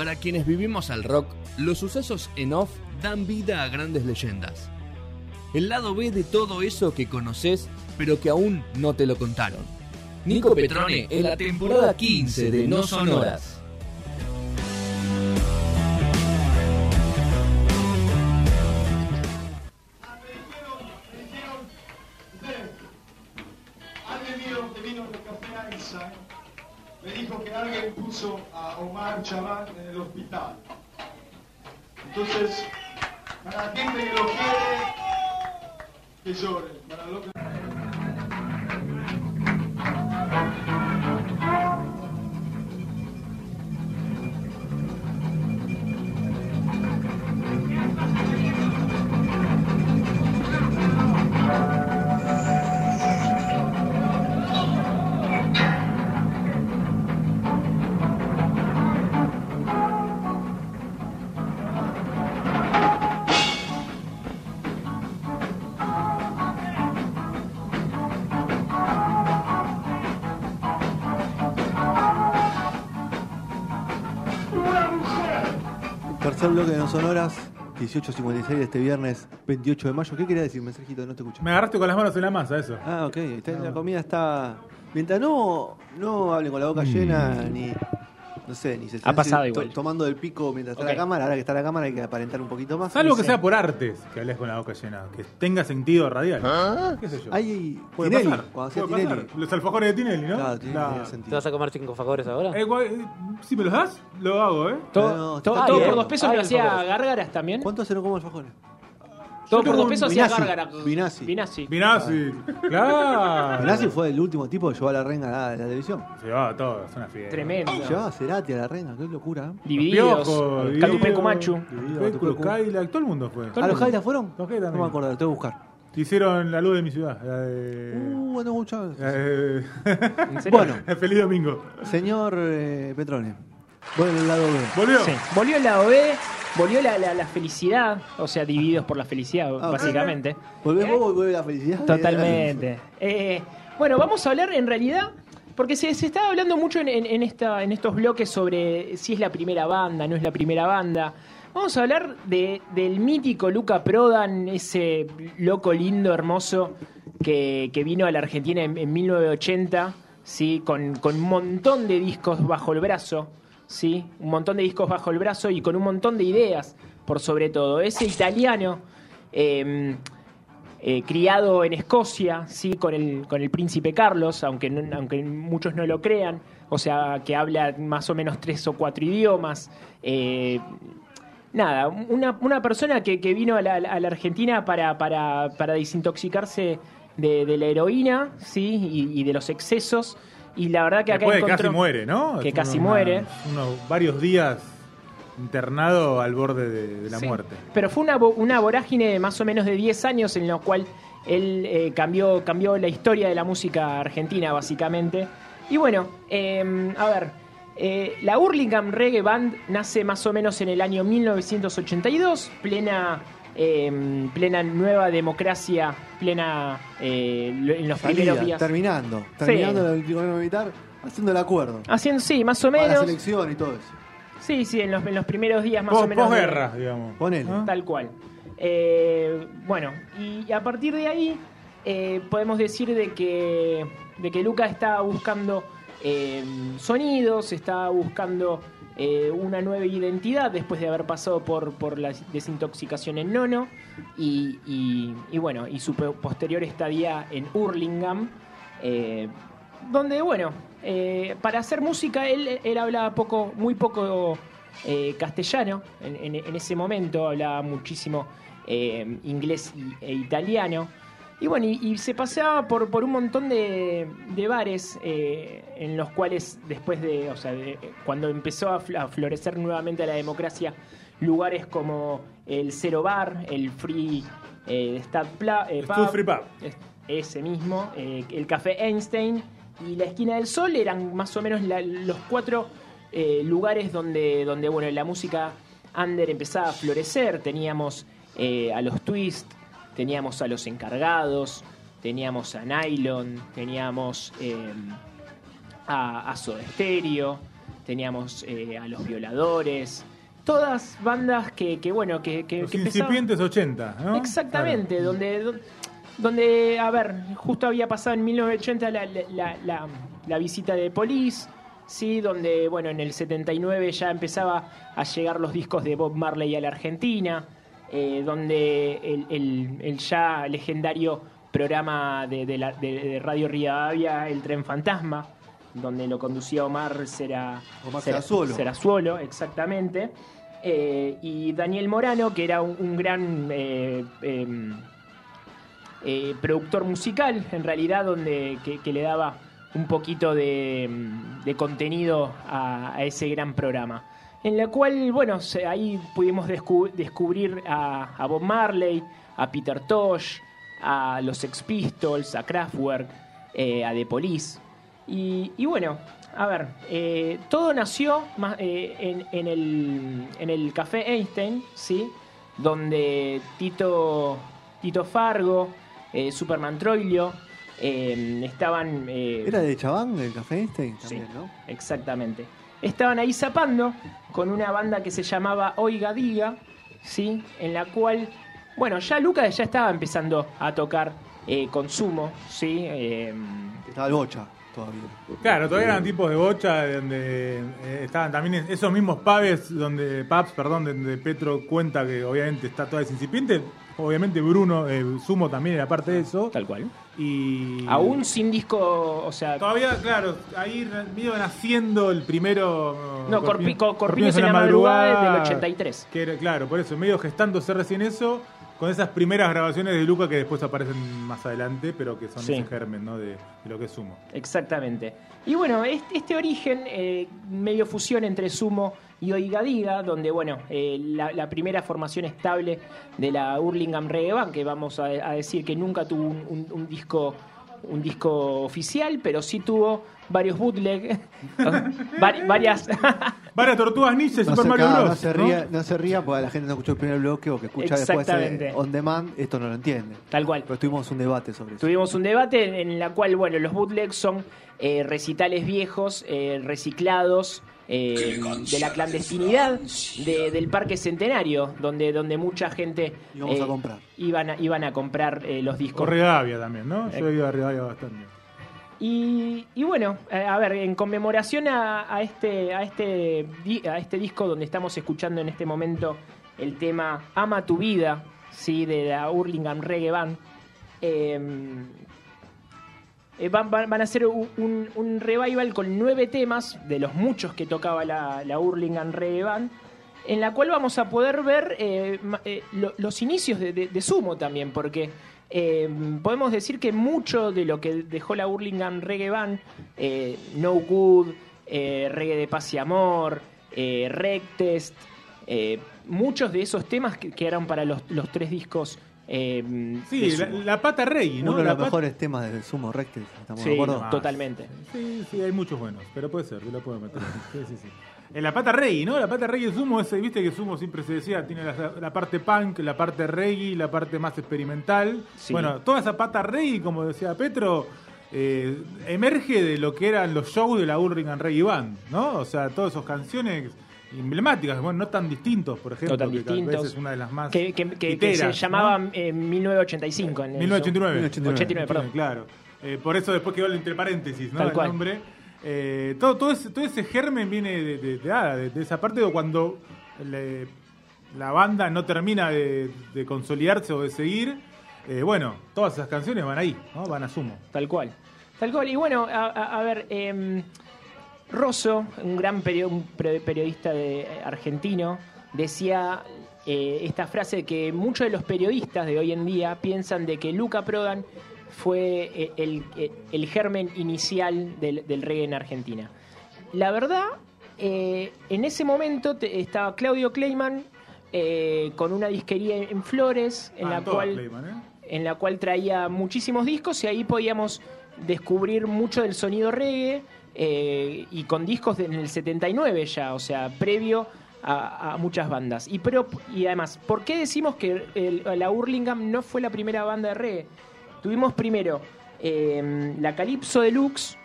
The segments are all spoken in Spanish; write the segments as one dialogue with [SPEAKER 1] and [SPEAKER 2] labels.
[SPEAKER 1] Para quienes vivimos al rock, los sucesos en off dan vida a grandes leyendas. El lado B de todo eso que conoces, pero que aún no te lo contaron. Nico Petrone en la temporada 15 de No Sonoras.
[SPEAKER 2] Alguien vino, vino me dijo que alguien puso a Omar Chaván en el hospital. Entonces, para la gente que lo quiere, que llore. Para lo que...
[SPEAKER 3] bloque de No Sonoras, 18.56 de este viernes 28 de mayo. ¿Qué quería decir, mensajito? No te escucho.
[SPEAKER 4] Me agarraste con las manos en la masa, eso.
[SPEAKER 3] Ah, ok. Está- La comida está. Mientras no, no hablen con la boca llena, ni. No sé, ni se estén
[SPEAKER 5] pasado
[SPEAKER 3] to-
[SPEAKER 5] igual.
[SPEAKER 3] tomando del pico mientras está
[SPEAKER 5] Ok.
[SPEAKER 3] la cámara. Ahora que está la cámara hay que aparentar un poquito más.
[SPEAKER 4] Salvo que sea por artes que hables con la boca llena, que tenga sentido radial. ¿Qué sé yo?
[SPEAKER 3] Hay
[SPEAKER 4] Puede
[SPEAKER 3] Tinelli,
[SPEAKER 4] pasar.
[SPEAKER 3] cuando hacía
[SPEAKER 4] puede
[SPEAKER 3] Tinelli.
[SPEAKER 4] pasar. Los alfajores de Tinelli, ¿no?
[SPEAKER 3] Claro, tiene
[SPEAKER 4] Claro.
[SPEAKER 3] tenía
[SPEAKER 6] ¿Te
[SPEAKER 3] sentido.
[SPEAKER 6] vas a comer cinco favores ahora?
[SPEAKER 4] Eh, eh, si me los das, lo hago, ¿eh?
[SPEAKER 5] Todo,
[SPEAKER 3] No,
[SPEAKER 5] todo-
[SPEAKER 3] está
[SPEAKER 5] todo
[SPEAKER 3] bien.
[SPEAKER 5] por dos pesos
[SPEAKER 6] Ay,
[SPEAKER 5] lo hacía. Gárgaras también.
[SPEAKER 3] ¿Cuánto se no como alfajores?
[SPEAKER 5] Todo por dos pesos hacía. Gárgaras.
[SPEAKER 3] Vinazzi.
[SPEAKER 5] Vinazzi.
[SPEAKER 4] Vinazzi. Claro.
[SPEAKER 3] Vinazzi fue el último tipo que llevó a la renga a la, a la televisión.
[SPEAKER 4] Se va todo, es una fiesta.
[SPEAKER 5] Tremendo.
[SPEAKER 3] Llevaba a Cerati a la renga, qué locura. ¿eh?
[SPEAKER 5] Divididos.
[SPEAKER 4] Piojo,
[SPEAKER 5] Catupecu Machu.
[SPEAKER 4] Péculo, Cadillac, todo el mundo fue.
[SPEAKER 3] ¿A los Jailas fueron?
[SPEAKER 4] Los
[SPEAKER 3] No me acuerdo, tengo que buscar.
[SPEAKER 4] Hicieron la luz de mi ciudad. la de-
[SPEAKER 3] Uh, no
[SPEAKER 4] eh,
[SPEAKER 5] ¿En serio?
[SPEAKER 3] Bueno,
[SPEAKER 4] Feliz domingo.
[SPEAKER 3] señor eh, Petrone, voy al lado B.
[SPEAKER 4] ¿Volvió?
[SPEAKER 5] Sí. Volvió el lado B, volvió la, la- la felicidad, o sea, divididos por la felicidad,
[SPEAKER 3] Ah,
[SPEAKER 5] básicamente.
[SPEAKER 3] ¿Volvés vos y vuelve la felicidad?
[SPEAKER 5] Totalmente. Eh, bueno, vamos a hablar en realidad, porque se, se está hablando mucho en, en- en esta, en estos bloques sobre si es la primera banda, no es la primera banda. Vamos a hablar de, del mítico Luca Prodan, ese loco lindo, hermoso, que, que vino a la Argentina en, en 1980, ¿sí? con, con un montón de discos bajo el brazo, ¿sí? un montón de discos bajo el brazo y con un montón de ideas, por sobre todo. Ese italiano. eh, eh, criado en Escocia, sí, con el, con el príncipe Carlos, aunque, no- aunque muchos no lo crean, o sea, que habla más o menos tres o cuatro idiomas. eh, nada, una, una persona que, que vino a la, Argentina para, para, para desintoxicarse de, la heroína, sí, y de los excesos. Y la verdad que acá
[SPEAKER 4] Después de
[SPEAKER 5] encontró
[SPEAKER 4] casi muere, ¿no?
[SPEAKER 5] que
[SPEAKER 4] Es
[SPEAKER 5] casi muere.
[SPEAKER 4] Unos varios días internado al borde de, de la
[SPEAKER 5] Sí.
[SPEAKER 4] muerte.
[SPEAKER 5] Pero fue una, una vorágine de más o menos de 10 años en la cual él eh, cambió, cambió la historia de la música argentina, básicamente. Y bueno, eh, a ver, eh, la Hurlingham Reggae Band nace más o menos en el año 1982, plena, eh, plena nueva democracia, plena eh, en los primeros días.
[SPEAKER 3] terminando, terminando el gobierno militar, haciendo el acuerdo.
[SPEAKER 5] Haciendo, sí, más o
[SPEAKER 3] Para la
[SPEAKER 5] menos.
[SPEAKER 3] selección y todo eso.
[SPEAKER 5] Sí, sí, en los, en los primeros días más
[SPEAKER 4] Pos-
[SPEAKER 5] o menos.
[SPEAKER 4] Posguerra, digamos.
[SPEAKER 3] Ponele.
[SPEAKER 4] ¿Ah?
[SPEAKER 5] Tal cual. Eh, bueno, y a partir de ahí eh, podemos decir de que, de que Luca está buscando eh, sonidos, está buscando eh, una nueva identidad después de haber pasado por, por la desintoxicación en Nono y, bueno, y su po- posterior estadía en Hurlingham, eh, donde bueno, eh, para hacer música él, él hablaba poco, muy poco castellano en, en- ese momento, hablaba muchísimo inglés e italiano. Y bueno, y, y se paseaba por, por un montón de, de bares eh, en los cuales después de, o sea, de- cuando empezó a, fl- a florecer nuevamente la democracia, lugares como el Cero Bar, el Free eh, Stat Pla- eh, Pub,
[SPEAKER 4] Free Pub.
[SPEAKER 5] es- ese mismo, eh, el Café Einstein y la Esquina del Sol eran más o menos la- los cuatro eh, lugares donde, donde bueno, la música under empezaba a florecer. Teníamos eh, a los Twist, teníamos a los encargados, teníamos a Nylon, teníamos eh, a, a Soda Stereo, teníamos eh, a Los Violadores, todas bandas que, que, bueno, que, que,
[SPEAKER 4] Los
[SPEAKER 5] que empezaban-
[SPEAKER 4] incipientes 80, ¿no?
[SPEAKER 5] Exactamente,
[SPEAKER 4] Claro.
[SPEAKER 5] donde, do- donde, a ver, justo había pasado en 1980 la, la- la- la visita de Police, ¿sí? donde, bueno, en el 79 ya empezaba a llegar los discos de Bob Marley a la Argentina, eh, donde el, el- el ya legendario programa de, de la- de- de Radio Rivadavia, El Tren Fantasma, donde lo conducía Omar Sera,
[SPEAKER 3] Omar
[SPEAKER 5] Sera-
[SPEAKER 3] Serazuolo.
[SPEAKER 5] Serazuolo, exactamente. Eh, y Daniel Morano, que era un, un gran eh, em, eh, productor musical, en realidad, donde que, que le daba un poquito de, de contenido a, a ese gran programa. En la cual, bueno, se- ahí pudimos descu- descubrir a, a Bob Marley, a Peter Tosh, a los Sex Pistols, a Kraftwerk, eh, a The Police. Y, y bueno, a ver, eh, todo nació eh, en, en el, en el Café Einstein, ¿sí? Donde Tito, Tito Fargo, eh, Superman Troilio, eh, estaban...
[SPEAKER 3] ¿Era de Chabán el Café Einstein
[SPEAKER 5] Sí.
[SPEAKER 3] también, no?
[SPEAKER 5] Exactamente. Estaban ahí zapando con una banda que se llamaba Oiga Diga, ¿sí? En la cual, bueno, ya Lucas ya estaba empezando a tocar eh, consumo, ¿sí? Eh,
[SPEAKER 3] Estaba el Bocha todavía.
[SPEAKER 4] Claro, todavía eran tipos de bocha donde eh, estaban también esos mismos pubs donde pubs, perdón, donde Petro cuenta que obviamente está toda incipiente. Obviamente Bruno, eh, Sumo también era parte de eso.
[SPEAKER 5] tal cual.
[SPEAKER 4] Y
[SPEAKER 5] Aún sin disco, o sea,
[SPEAKER 4] todavía, claro, ahí medio naciendo el primero.
[SPEAKER 5] no,
[SPEAKER 4] Corpi-
[SPEAKER 5] Corpi- Co- Corpiños en la madrugada es del 83.
[SPEAKER 4] Que era, claro, por eso, medio gestándose recién eso, con esas primeras grabaciones de Luca que después aparecen más adelante, pero que son
[SPEAKER 5] Sí.
[SPEAKER 4] ese germen, ¿no? De, de lo que es Sumo.
[SPEAKER 5] Exactamente. Y bueno, este, este origen, eh, medio fusión entre Sumo y Oiga Diga, donde, bueno, eh, la, la primera formación estable de la Hurlingham Reggae Band, que vamos a, a decir que nunca tuvo un, un- un disco un disco oficial, pero sí tuvo varios bootleg, vari- varias...
[SPEAKER 4] Varias tortugas ninja
[SPEAKER 3] No
[SPEAKER 4] Super
[SPEAKER 3] se,
[SPEAKER 4] Mario Bros.
[SPEAKER 3] no se ría, no se ría porque la gente no escuchó el primer bloque o que escucha después eh, on demand, esto no lo entiende.
[SPEAKER 5] Tal cual.
[SPEAKER 3] Pero tuvimos un debate sobre eso.
[SPEAKER 5] Tuvimos un debate en la cual, bueno, los bootlegs son eh, recitales viejos, eh, reciclados, eh, de la clandestinidad de- del Parque Centenario, donde, donde mucha gente eh,
[SPEAKER 3] a comprar.
[SPEAKER 5] Iban, a, iban a comprar eh, los discos.
[SPEAKER 4] O Rivadavia también, ¿no? Yo
[SPEAKER 5] Eh.
[SPEAKER 4] he ido a Rivadavia bastante.
[SPEAKER 5] Y, bueno, a ver, en conmemoración a, este, a, este, a este disco donde estamos escuchando en este momento el tema Ama tu vida, ¿sí? de la Hurlingham Reggae Band, eh, eh, van, a hacer un, revival con nueve temas de los muchos que tocaba la, la Hurlingham Reggae Band, en la cual vamos a poder ver eh, eh, lo- los inicios de Sumo también, porque eh, podemos decir que mucho de lo que dejó la Hurlingham Reggae Band, eh, No Good, eh, Reggae de Paz y Amor, eh, Rectest, eh, muchos de esos temas que, eran para los tres discos. Eh, de
[SPEAKER 4] Sí, la, la pata rey, ¿no?
[SPEAKER 3] Uno de
[SPEAKER 4] La
[SPEAKER 3] los mejores temas del Sumo Rectes, ¿estamos
[SPEAKER 5] Sí,
[SPEAKER 3] de acuerdo?
[SPEAKER 4] no.
[SPEAKER 5] totalmente.
[SPEAKER 4] Sí, sí, hay muchos buenos, pero puede ser, yo lo puedo meter. Sí, sí, sí. En la pata reggae, ¿no? La pata reggae de Sumo, ese, viste que Sumo siempre se decía, tiene la, la parte punk, la parte reggae, la parte más experimental.
[SPEAKER 5] Sí.
[SPEAKER 4] Bueno, toda esa pata reggae, como decía Petro, eh, emerge de lo que eran los shows de la Hurricane Reggae Band, ¿no? O sea, todas esas canciones emblemáticas, bueno, no tan distintos, por ejemplo,
[SPEAKER 5] No tan
[SPEAKER 4] que tal vez es una de las más
[SPEAKER 5] que, que- que- que
[SPEAKER 4] hiteras,
[SPEAKER 5] se
[SPEAKER 4] ¿no?
[SPEAKER 5] llamaba eh, 1985. En el-
[SPEAKER 4] 1989.
[SPEAKER 5] 89, perdón.
[SPEAKER 4] Claro. Eh, por eso después quedó entre paréntesis, ¿no?
[SPEAKER 5] Tal
[SPEAKER 4] el
[SPEAKER 5] cual.
[SPEAKER 4] nombre. Eh, todo, todo, ese, todo ese germen viene de, de- de- de- de esa parte de cuando le- la banda no termina de, de consolidarse o de seguir. eh, bueno, todas esas canciones van ahí, ¿no? Van a sumo.
[SPEAKER 5] Tal cual. Tal cual. Y bueno, a, a- a ver, em, Rosso, un gran periodista de, argentino, decía eh, esta frase que muchos de los periodistas de hoy en día piensan de que Luca Prodan fue eh, el, el- el germen inicial del, del reggae en Argentina. La verdad, eh, en ese momento te- estaba Claudio Kleiman eh, con una disquería en Flores, en
[SPEAKER 4] Ah,
[SPEAKER 5] la
[SPEAKER 4] todas
[SPEAKER 5] cual
[SPEAKER 4] Clayman, ¿eh?
[SPEAKER 5] en la cual traía muchísimos discos y ahí podíamos descubrir mucho del sonido reggae eh, y con discos de- en el 79 ya, o sea, previo a, muchas bandas. Y, pero, y además, ¿por qué decimos que la Hurlingham no fue la primera banda de reggae? Tuvimos primero eh, la Calypso Deluxe,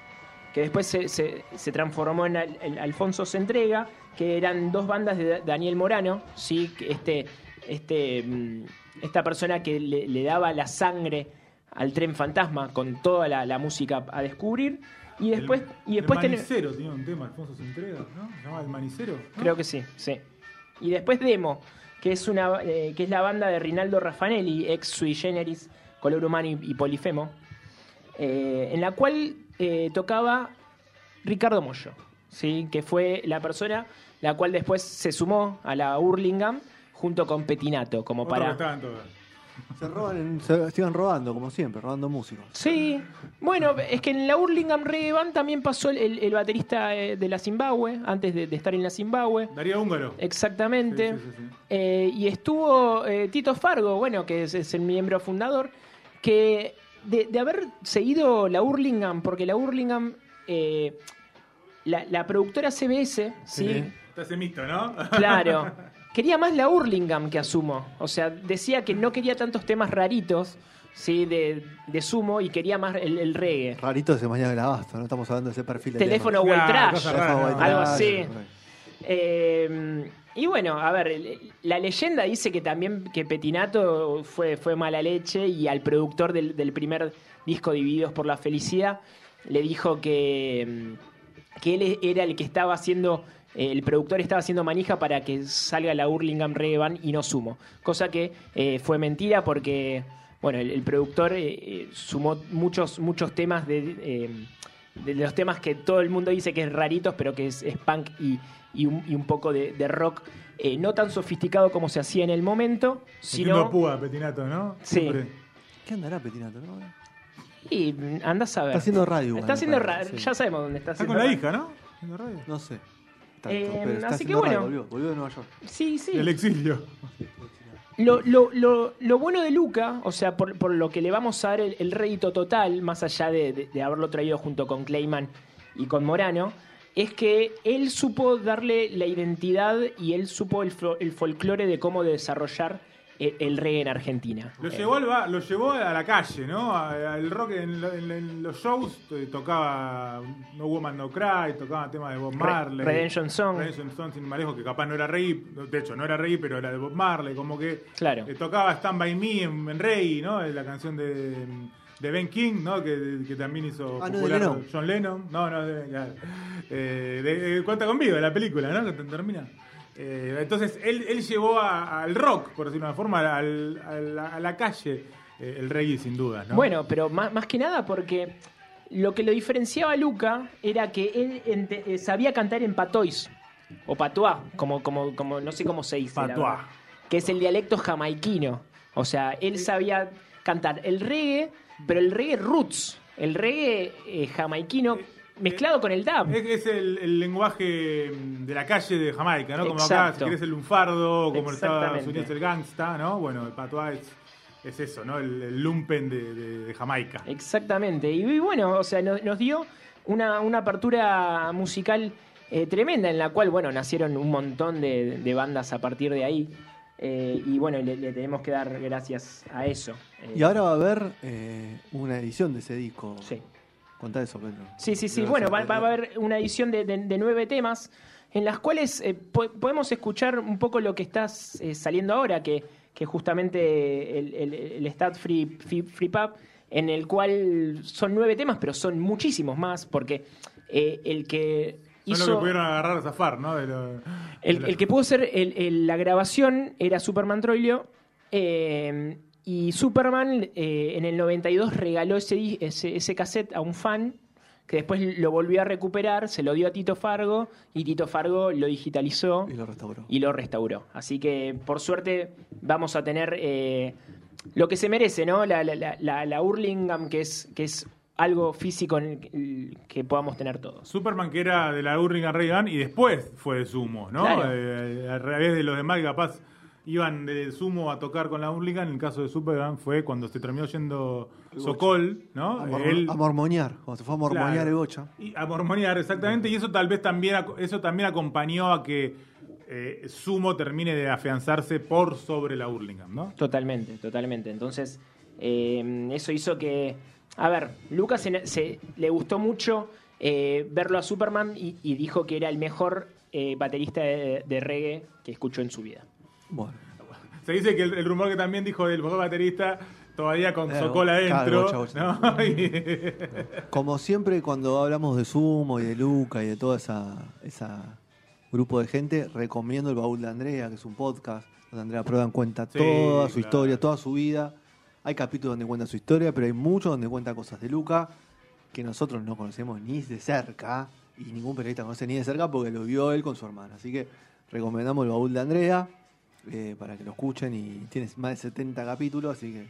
[SPEAKER 5] que después se, se- transformó en Alfonso se entrega, que eran dos bandas de Da- Daniel Morano, ¿sí? este, este, mm, esta persona que le, daba la sangre al tren fantasma con toda la música a descubrir. Y después,
[SPEAKER 4] el,
[SPEAKER 5] y después
[SPEAKER 4] el
[SPEAKER 5] ten-
[SPEAKER 4] manicero tiene un tema, Alfonso se entrega, ¿no? Se llama El Manicero. ¿no?
[SPEAKER 5] Creo que sí, sí. Y después Demo, que es una eh, que es la banda de Rinaldo Raffanelli, ex sui generis, Color Humano y, y Polifemo, eh, en la cual eh, tocaba Ricardo Mollo, ¿sí? que fue la persona la cual después se sumó a la Hurlingham junto con Petinato, como
[SPEAKER 4] Otro
[SPEAKER 5] para...
[SPEAKER 3] Se roban, en- se sigan robando, como siempre, robando músicos.
[SPEAKER 5] Sí, bueno, es que en la Hurlingham Reggae Band también pasó el, el- el baterista eh, de la Zimbabue, antes de, de estar en la Zimbabue.
[SPEAKER 4] Darío Húngaro.
[SPEAKER 5] Exactamente.
[SPEAKER 4] Sí, sí, sí, sí.
[SPEAKER 5] Eh, y estuvo eh, Tito Fargo, bueno, que es, es el miembro fundador, que de, de haber seguido la Hurlingham, porque la Hurlingham, eh, la, la productora CBS, ¿sí?
[SPEAKER 4] Está ese mito, ¿no?
[SPEAKER 5] Claro. Quería más la Hurlingham que Asumo. O sea, decía que no quería tantos temas raritos, ¿sí? De, de Sumo y quería más el, el reggae.
[SPEAKER 3] Rarito ese mañana del abasto, no estamos hablando de ese perfil de
[SPEAKER 5] Teléfono white trash. Algo así. Eh, y bueno, a ver, la leyenda dice que también que Petinato fue, fue mala leche y al productor del, del primer disco Divididos por la Felicidad le dijo que, mm, que él era el que estaba haciendo, eh, el productor estaba haciendo manija para que salga la Hurlingham Reggae Band y no Sumo. Cosa que eh, fue mentira porque, bueno, el, el productor eh, eh, sumó muchos, muchos temas de... eh, de los temas que todo el mundo dice que es raritos, pero que es, es punk y, y un, y un poco de, de rock, eh, no tan sofisticado como se hacía en el momento, sino...
[SPEAKER 4] púa, Petinato, ¿no?
[SPEAKER 5] Sí.
[SPEAKER 4] Siempre.
[SPEAKER 3] ¿Qué andará Petinato? no?
[SPEAKER 5] Y andás a ver.
[SPEAKER 3] Está haciendo radio.
[SPEAKER 5] Está haciendo radio,
[SPEAKER 3] sí.
[SPEAKER 5] ya sabemos dónde está
[SPEAKER 4] Está
[SPEAKER 5] haciendo
[SPEAKER 4] con la
[SPEAKER 5] radio.
[SPEAKER 4] hija, ¿no? Haciendo radio.
[SPEAKER 3] No sé. Tanto,
[SPEAKER 5] Eh,
[SPEAKER 3] pero está
[SPEAKER 5] así que bueno.
[SPEAKER 3] volvió, volvió de Nueva York.
[SPEAKER 5] Sí, sí.
[SPEAKER 4] El exilio.
[SPEAKER 5] Lo, lo, lo, lo bueno de Luca, o sea, por, por lo que le vamos a dar el, el rédito total, más allá de, de- de haberlo traído junto con Clayman y con Morano, es que él supo darle la identidad y él supo el, fo- el folclore de cómo desarrollar el, el reggae en Argentina.
[SPEAKER 4] Lo
[SPEAKER 5] Eh,
[SPEAKER 4] llevó, al lo llevó a la calle, ¿no? Al rock en, lo- en- en los shows eh, tocaba No Woman No Cry, tocaba temas de Bob
[SPEAKER 5] Re-
[SPEAKER 4] Marley.
[SPEAKER 5] Redemption Song.
[SPEAKER 4] Redemption Song, sin lejos, que capaz no era reggae, de hecho no era reggae, pero era de Bob Marley, como que
[SPEAKER 5] Claro.
[SPEAKER 4] eh, tocaba Stand By Me en, en reggae, ¿no? La canción de, de Ben King, ¿no? Que, que también hizo
[SPEAKER 3] Ah, ¿no de
[SPEAKER 4] popular
[SPEAKER 3] Lennon?
[SPEAKER 4] John Lennon. No, no, de, claro. Eh, de- de- Cuenta conmigo, de la película, ¿no? Que te- termina. Eh, entonces, él, él llevó a- al rock, por decirlo de una forma, al- a, la, a la calle eh, el reggae, sin duda, ¿no?
[SPEAKER 5] Bueno, pero más, más que nada porque lo que lo diferenciaba a Luca era que él ente- eh, sabía cantar en patois o patois, como, como, como no sé cómo se dice.
[SPEAKER 4] Patois.
[SPEAKER 5] que es el dialecto jamaiquino. O sea, él sabía cantar el reggae, pero el reggae roots, el reggae eh, jamaiquino mezclado con el dub.
[SPEAKER 4] Es, es el, el lenguaje mm, de la calle de Jamaica, ¿no? Como acá, si querés el lunfardo, como en Estados. Unidos el gangsta, ¿no? Bueno, el patois es, es eso, ¿no? El, el lumpen de, de- de Jamaica.
[SPEAKER 5] Exactamente. Y, y bueno, o sea, nos, nos dio una, una apertura musical eh, tremenda en la cual, bueno, nacieron un montón de, de bandas a partir de ahí. Eh, y bueno, le, le tenemos que dar gracias a eso. Eh,
[SPEAKER 3] Y ahora va a haber eh, una edición de ese disco.
[SPEAKER 5] Sí.
[SPEAKER 3] Contá eso, Pedro.
[SPEAKER 5] Sí, sí, sí. Bueno, va, a haber una edición de, de- de nueve temas en las cuales eh, po- podemos escuchar un poco lo que está eh, saliendo ahora, que, que justamente el, el, el Stat Free, Free, Free Pub, en el cual son nueve temas, pero son muchísimos más, porque eh, el que
[SPEAKER 4] Son
[SPEAKER 5] hizo...
[SPEAKER 4] lo que pudieron agarrar a zafar, ¿no? De lo- de
[SPEAKER 5] El,
[SPEAKER 4] lo-
[SPEAKER 5] el que pudo ser el- el- la grabación era Superman Troilio. Eh, y Superman eh, en el 92 regaló ese, ese, ese cassette a un fan que después lo volvió a recuperar, se lo dio a Tito Fargo y Tito Fargo lo digitalizó
[SPEAKER 3] Y lo restauró.
[SPEAKER 5] y lo restauró. Así que por suerte vamos a tener eh, lo que se merece, ¿no? La, la, la, la- Hurlingham, que es, que es algo físico en el- que podamos tener todos.
[SPEAKER 4] Superman que era de la Hurlingham Reagan y después fue de Sumo, ¿no?
[SPEAKER 5] Claro.
[SPEAKER 4] Eh, al revés de los demás capaz iban de Sumo a tocar con la Hurlingham, en el caso de Superman fue cuando se terminó yendo Sokol, ¿no?
[SPEAKER 3] A, mor-
[SPEAKER 4] Él-
[SPEAKER 3] a mormoñar. Cuando se fue a mormoñar
[SPEAKER 4] Claro.
[SPEAKER 3] el bocha.
[SPEAKER 4] Y a mormonear, exactamente. Y eso tal vez también, eso también acompañó a que eh, Sumo termine de afianzarse por sobre la Hurlingham, ¿no?
[SPEAKER 5] Totalmente, totalmente. Entonces, eh, eso hizo que, a ver, Lucas se, se- le gustó mucho eh, verlo a Superman y, y dijo que era el mejor eh, baterista de, de reggae que escuchó en su vida.
[SPEAKER 3] Bueno,
[SPEAKER 4] Se dice que el, el rumor que también dijo del baterista todavía con
[SPEAKER 3] Claro,
[SPEAKER 4] Socola adentro.
[SPEAKER 3] como siempre cuando hablamos de Sumo y de Luca y de toda esa, esa grupo de gente, recomiendo el baúl de Andrea, que es un podcast donde Andrea Prodan cuenta
[SPEAKER 4] Sí,
[SPEAKER 3] toda su
[SPEAKER 4] claro.
[SPEAKER 3] historia, toda su vida. Hay capítulos donde cuenta su historia, pero hay muchos donde cuenta cosas de Luca que nosotros no conocemos ni de cerca y ningún periodista conoce ni de cerca porque lo vio él con su hermana. Así que recomendamos el baúl de Andrea eh, para que lo escuchen y tiene más de 70 capítulos, así que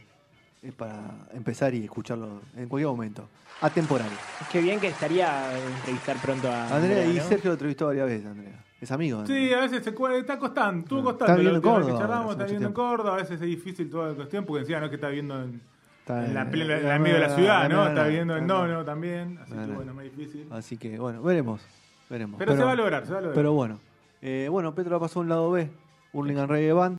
[SPEAKER 3] es para empezar y escucharlo en cualquier momento. Atemporal.
[SPEAKER 5] Qué bien que estaría entrevistar pronto a
[SPEAKER 3] Andrea y
[SPEAKER 5] ¿no?
[SPEAKER 3] Sergio lo entrevistó varias veces, Andrea. Es amigo. de
[SPEAKER 4] Sí, a veces se cuela, está costando, estuvo costando.
[SPEAKER 3] está viviendo
[SPEAKER 4] la
[SPEAKER 3] en Córdoba
[SPEAKER 4] que charlamos, está
[SPEAKER 3] hace
[SPEAKER 4] viviendo en
[SPEAKER 3] mucho
[SPEAKER 4] Córdoba, a veces es difícil toda la cuestión, porque encima no es que está viviendo en,
[SPEAKER 3] Está
[SPEAKER 4] en la
[SPEAKER 3] en-
[SPEAKER 4] plena- en medio de la ciudad, ¿no? Está
[SPEAKER 3] en-
[SPEAKER 4] viviendo en Nono también, así que
[SPEAKER 3] en-
[SPEAKER 4] bueno, más difícil.
[SPEAKER 3] Así que, bueno, veremos. veremos.
[SPEAKER 4] Pero se va a lograr, se va a lograr.
[SPEAKER 3] Pero bueno. Eh, bueno, Petro pasó a un lado B. Hurlingham Reggae Band.